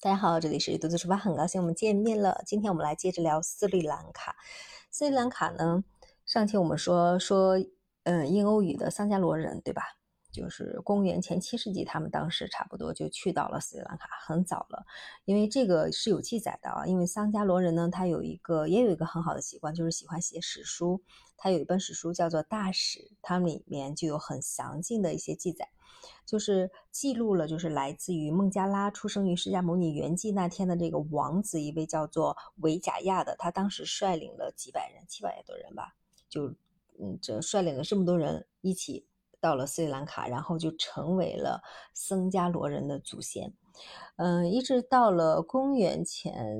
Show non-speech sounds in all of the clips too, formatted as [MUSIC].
大家好，这里是独自出发，很高兴我们见面了。今天我们来接着聊斯里兰卡。斯里兰卡呢，上期我们说说，嗯，印欧语的桑加罗人，对吧？就是公元前七世纪，他们当时差不多就去到了斯里兰卡，很早了。因为这个是有记载的啊。因为桑加罗人呢，他有一个也有一个很好的习惯，就是喜欢写史书。他有一本史书叫做《大史》，它里面就有很详尽的一些记载。就是记录了，就是来自于孟加拉出生于释迦牟尼圆寂那天的这个王子，一位叫做维贾亚的，他当时率领了几百人，七百多人吧，就嗯，这率领了这么多人一起到了斯里兰卡，然后就成为了僧伽罗人的祖先。嗯，一直到了公元前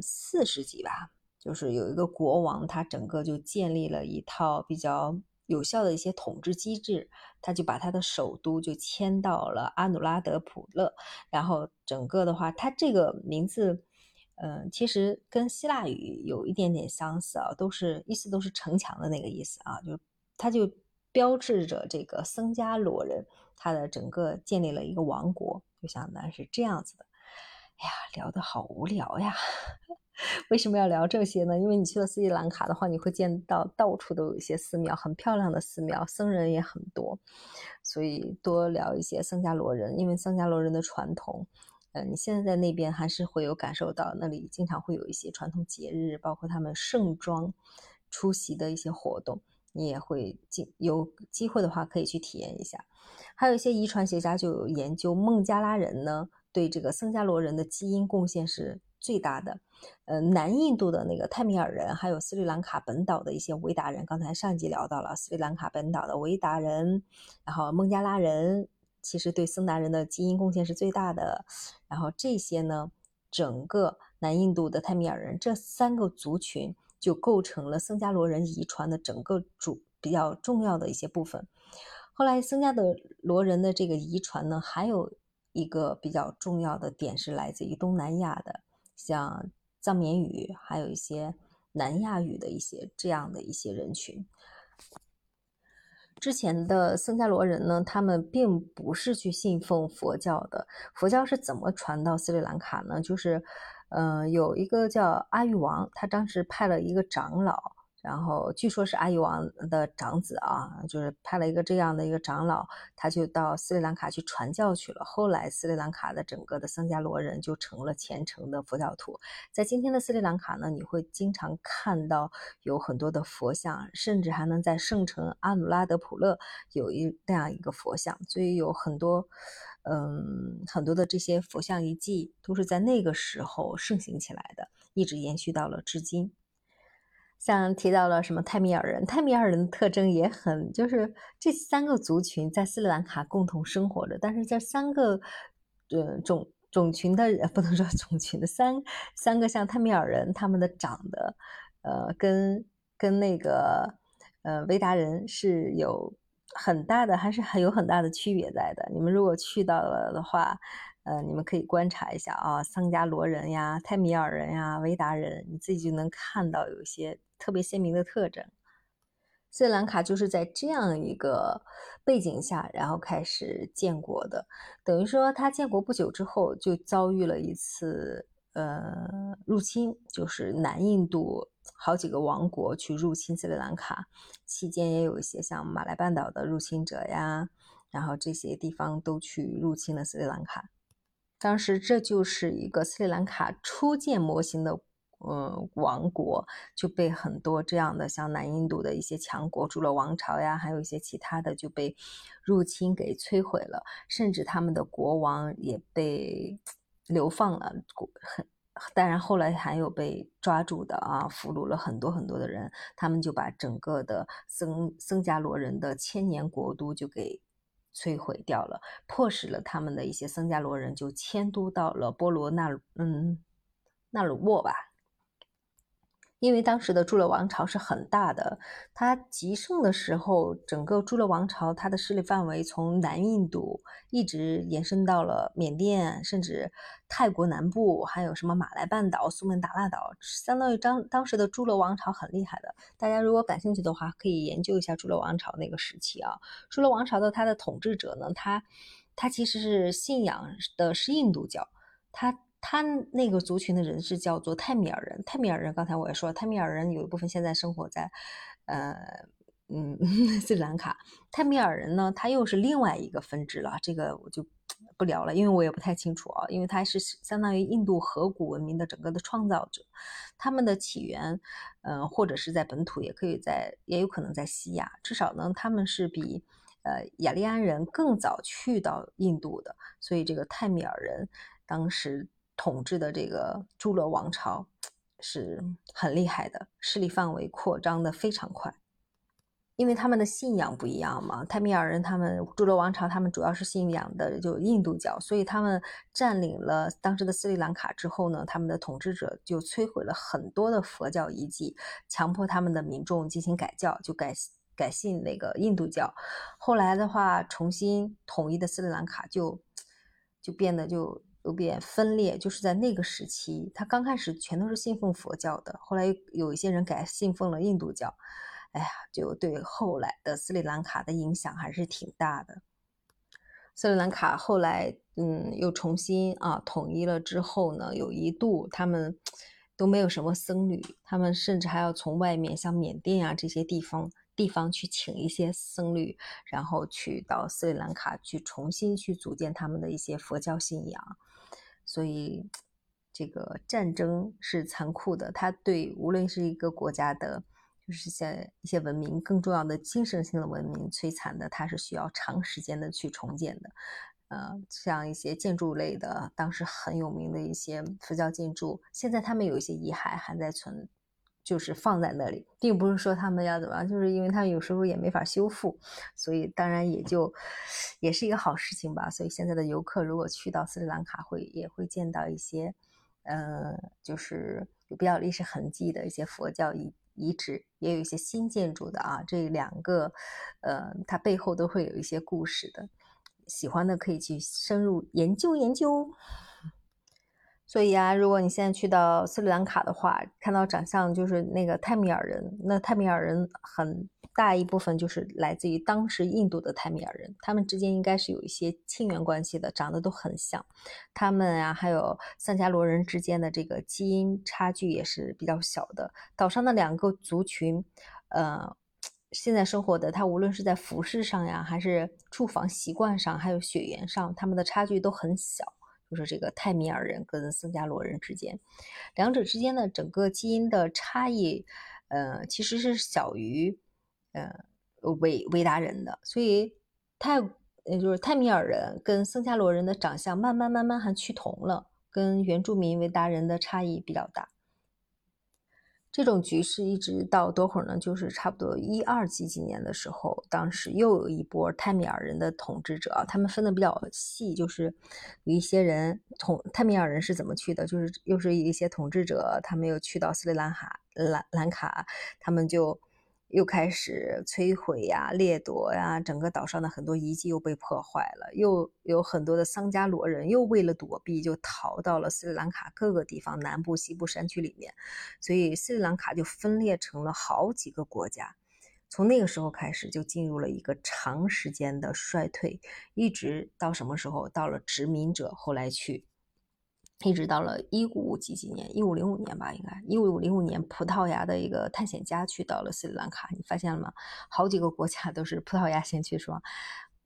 四世纪吧，就是有一个国王，他整个就建立了一套比较。有效的一些统治机制，他就把他的首都就迁到了阿努拉德普勒，然后整个的话，他这个名字，嗯，其实跟希腊语有一点点相似啊，都是意思都是城墙的那个意思啊，就他就标志着这个僧伽罗人他的整个建立了一个王国，就相当于是这样子的。哎呀，聊得好无聊呀。[LAUGHS] 为什么要聊这些呢？因为你去了斯里兰卡的话，你会见到到处都有一些寺庙，很漂亮的寺庙，僧人也很多，所以多聊一些僧伽罗人。因为僧伽罗人的传统，呃，你现在在那边还是会有感受到，那里经常会有一些传统节日，包括他们盛装出席的一些活动，你也会进有机会的话可以去体验一下。还有一些遗传学家就有研究，孟加拉人呢对这个僧伽罗人的基因贡献是。最大的，呃，南印度的那个泰米尔人，还有斯里兰卡本岛的一些维达人，刚才上集聊到了斯里兰卡本岛的维达人，然后孟加拉人，其实对僧达人的基因贡献是最大的。然后这些呢，整个南印度的泰米尔人这三个族群就构成了僧伽罗人遗传的整个主比较重要的一些部分。后来僧伽的罗人的这个遗传呢，还有一个比较重要的点是来自于东南亚的。像藏缅语，还有一些南亚语的一些这样的一些人群。之前的僧伽罗人呢，他们并不是去信奉佛教的。佛教是怎么传到斯里兰卡呢？就是，嗯，有一个叫阿育王，他当时派了一个长老。然后据说是阿育王的长子啊，就是派了一个这样的一个长老，他就到斯里兰卡去传教去了。后来斯里兰卡的整个的僧伽罗人就成了虔诚的佛教徒。在今天的斯里兰卡呢，你会经常看到有很多的佛像，甚至还能在圣城阿努拉德普勒有一那样一个佛像。所以有很多，嗯，很多的这些佛像遗迹都是在那个时候盛行起来的，一直延续到了至今。像提到了什么泰米尔人，泰米尔人的特征也很，就是这三个族群在斯里兰卡共同生活着，但是这三个，呃种种群的 [LAUGHS] 不能说种群的三三个像泰米尔人，他们的长得，呃跟跟那个呃维达人是有很大的，还是很有很大的区别在的。你们如果去到了的话。呃，你们可以观察一下啊，桑加罗人呀、泰米尔人呀、维达人，你自己就能看到有一些特别鲜明的特征。斯里兰卡就是在这样一个背景下，然后开始建国的，等于说他建国不久之后就遭遇了一次呃入侵，就是南印度好几个王国去入侵斯里兰卡，期间也有一些像马来半岛的入侵者呀，然后这些地方都去入侵了斯里兰卡。当时这就是一个斯里兰卡初建模型的，嗯，王国就被很多这样的像南印度的一些强国，除了王朝呀，还有一些其他的就被入侵给摧毁了，甚至他们的国王也被 [TSK] 流放了，很当然后来还有被抓住的啊，俘虏了很多很多的人，他们就把整个的僧僧伽罗人的千年国都就给。摧毁掉了，迫使了他们的一些僧伽罗人就迁都到了波罗那嗯那鲁沃吧。因为当时的朱勒王朝是很大的，它极盛的时候，整个朱勒王朝它的势力范围从南印度一直延伸到了缅甸，甚至泰国南部，还有什么马来半岛、苏门答腊岛，相当于当当时的朱勒王朝很厉害的。大家如果感兴趣的话，可以研究一下朱勒王朝那个时期啊。朱勒王朝的它的统治者呢，他他其实是信仰的是印度教，他。他那个族群的人是叫做泰米尔人。泰米尔人刚才我也说了，泰米尔人有一部分现在生活在，呃，嗯，[LAUGHS] 斯里兰卡。泰米尔人呢，他又是另外一个分支了，这个我就不聊了，因为我也不太清楚啊。因为他是相当于印度河谷文明的整个的创造者，他们的起源，嗯，或者是在本土，也可以在，也有可能在西亚。至少呢，他们是比呃雅利安人更早去到印度的，所以这个泰米尔人当时。统治的这个朱罗王朝是很厉害的，势力范围扩张的非常快，因为他们的信仰不一样嘛。泰米尔人他们朱罗王朝他们主要是信仰的就印度教，所以他们占领了当时的斯里兰卡之后呢，他们的统治者就摧毁了很多的佛教遗迹，强迫他们的民众进行改教，就改改信那个印度教。后来的话，重新统一的斯里兰卡就就变得就。有点分裂，就是在那个时期，他刚开始全都是信奉佛教的，后来有一些人改信奉了印度教，哎呀，就对后来的斯里兰卡的影响还是挺大的。斯里兰卡后来，嗯，又重新啊统一了之后呢，有一度他们都没有什么僧侣，他们甚至还要从外面像缅甸啊这些地方。地方去请一些僧侣，然后去到斯里兰卡去重新去组建他们的一些佛教信仰。所以，这个战争是残酷的，它对无论是一个国家的，就是像一些文明更重要的精神性的文明摧残的，它是需要长时间的去重建的。呃，像一些建筑类的，当时很有名的一些佛教建筑，现在他们有一些遗骸还在存。就是放在那里，并不是说他们要怎么样，就是因为他有时候也没法修复，所以当然也就也是一个好事情吧。所以现在的游客如果去到斯里兰卡，会也会见到一些，呃，就是有比较历史痕迹的一些佛教遗遗址，也有一些新建筑的啊。这两个，呃，它背后都会有一些故事的，喜欢的可以去深入研究研究。所以啊，如果你现在去到斯里兰卡的话，看到长相就是那个泰米尔人，那泰米尔人很大一部分就是来自于当时印度的泰米尔人，他们之间应该是有一些亲缘关系的，长得都很像。他们啊，还有桑加罗人之间的这个基因差距也是比较小的。岛上的两个族群，呃，现在生活的，他无论是在服饰上呀，还是住房习惯上，还有血缘上，他们的差距都很小。就是这个泰米尔人跟僧伽罗人之间，两者之间的整个基因的差异，呃，其实是小于呃维维达人的，所以泰也就是泰米尔人跟僧伽罗人的长相慢慢慢慢还趋同了，跟原住民维达人的差异比较大。这种局势一直到多会儿呢？就是差不多一二几几年的时候，当时又有一波泰米尔人的统治者，他们分的比较细，就是有一些人统泰米尔人是怎么去的，就是又是一些统治者，他们又去到斯里兰卡兰兰卡，他们就。又开始摧毁呀、掠夺呀，整个岛上的很多遗迹又被破坏了，又有很多的桑加罗人又为了躲避，就逃到了斯里兰卡各个地方南部、西部山区里面，所以斯里兰卡就分裂成了好几个国家。从那个时候开始，就进入了一个长时间的衰退，一直到什么时候？到了殖民者后来去。一直到了一五几几年，一五零五年吧，应该一五零五年，葡萄牙的一个探险家去到了斯里兰卡，你发现了吗？好几个国家都是葡萄牙先去，是吧？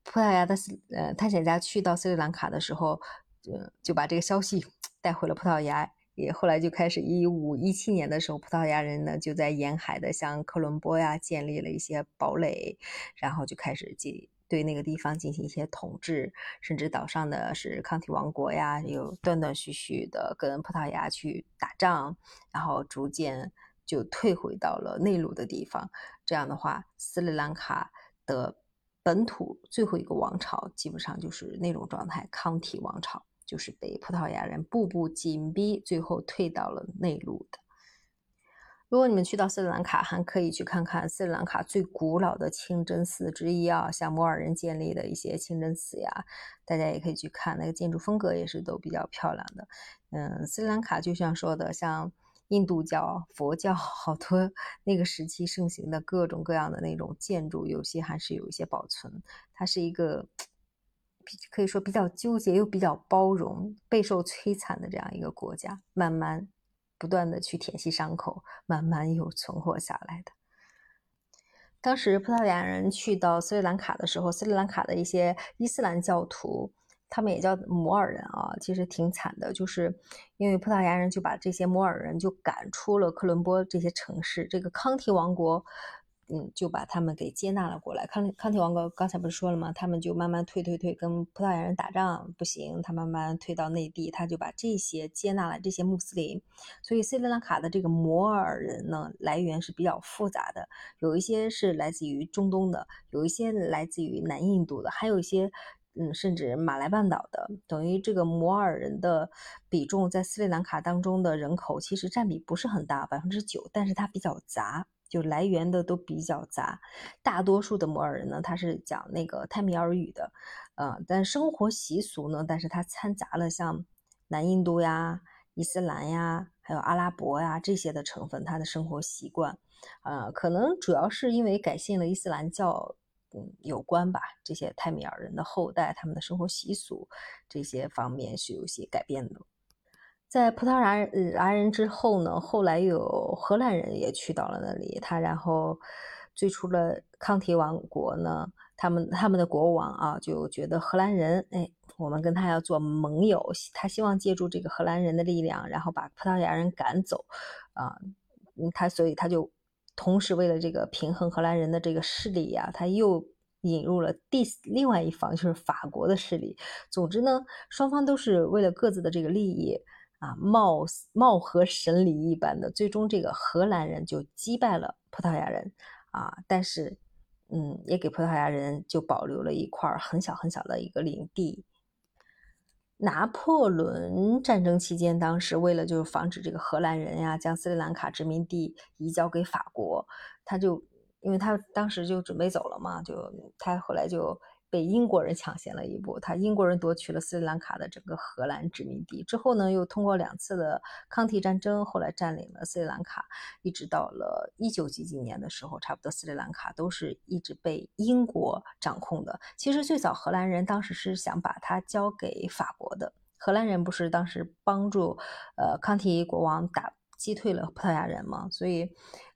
葡萄牙的呃探险家去到斯里兰卡的时候，呃就把这个消息 [TSK] 带回了葡萄牙，也后来就开始一五一七年的时候，葡萄牙人呢就在沿海的像科伦坡呀建立了一些堡垒，然后就开始进。对那个地方进行一些统治，甚至岛上的是康体王国呀，有断断续续的跟葡萄牙去打仗，然后逐渐就退回到了内陆的地方。这样的话，斯里兰卡的本土最后一个王朝基本上就是那种状态，康体王朝就是被葡萄牙人步步紧逼，最后退到了内陆的。如果你们去到斯里兰卡，还可以去看看斯里兰卡最古老的清真寺之一啊，像摩尔人建立的一些清真寺呀，大家也可以去看，那个建筑风格也是都比较漂亮的。嗯，斯里兰卡就像说的，像印度教、佛教，[LAUGHS] 好多那个时期盛行的各种各样的那种建筑，有些还是有一些保存。它是一个可以说比较纠结又比较包容，备受摧残的这样一个国家，慢慢不断的去舔舐伤口，慢慢又存活下来的。当时葡萄牙人去到斯里兰卡的时候，斯里兰卡的一些伊斯兰教徒，他们也叫摩尔人啊，其实挺惨的，就是因为葡萄牙人就把这些摩尔人就赶出了科伦坡这些城市，这个康提王国。嗯，就把他们给接纳了过来。康康体王国刚才不是说了吗？他们就慢慢退退退，跟葡萄牙人打仗不行，他慢慢退到内地，他就把这些接纳了这些穆斯林。所以斯里兰卡的这个摩尔人呢，来源是比较复杂的，有一些是来自于中东的，有一些来自于南印度的，还有一些嗯，甚至马来半岛的。等于这个摩尔人的比重在斯里兰卡当中的人口其实占比不是很大，百分之九，但是它比较杂。就来源的都比较杂，大多数的摩尔人呢，他是讲那个泰米尔语的，呃，但生活习俗呢，但是他掺杂了像南印度呀、伊斯兰呀，还有阿拉伯呀这些的成分，他的生活习惯，呃，可能主要是因为改信了伊斯兰教，嗯，有关吧。这些泰米尔人的后代，他们的生活习俗这些方面是有些改变的。在葡萄牙牙人之后呢，后来又有荷兰人也去到了那里。他然后最初的康提王国呢，他们他们的国王啊就觉得荷兰人，哎，我们跟他要做盟友，他希望借助这个荷兰人的力量，然后把葡萄牙人赶走，啊，他所以他就同时为了这个平衡荷兰人的这个势力呀，他又引入了第另外一方就是法国的势力。总之呢，双方都是为了各自的这个利益。啊，貌貌合神离一般的，最终这个荷兰人就击败了葡萄牙人啊，但是，嗯，也给葡萄牙人就保留了一块很小很小的一个领地。拿破仑战争期间，当时为了就是防止这个荷兰人呀将斯里兰卡殖民地移交给法国，他就因为他当时就准备走了嘛，就他后来就。被英国人抢先了一步，他英国人夺取了斯里兰卡的整个荷兰殖民地之后呢，又通过两次的抗体战争，后来占领了斯里兰卡，一直到了一九几几年的时候，差不多斯里兰卡都是一直被英国掌控的。其实最早荷兰人当时是想把它交给法国的，荷兰人不是当时帮助呃康提国王打击退了葡萄牙人吗？所以，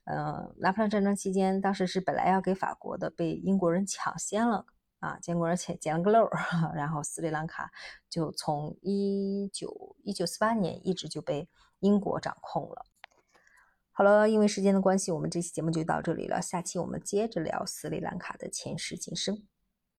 呃，拿破仑战争期间，当时是本来要给法国的，被英国人抢先了。啊，结果而且捡了个漏，[LAUGHS] 然后斯里兰卡就从一九一九四八年一直就被英国掌控了。好了，因为时间的关系，我们这期节目就到这里了。下期我们接着聊斯里兰卡的前世今生。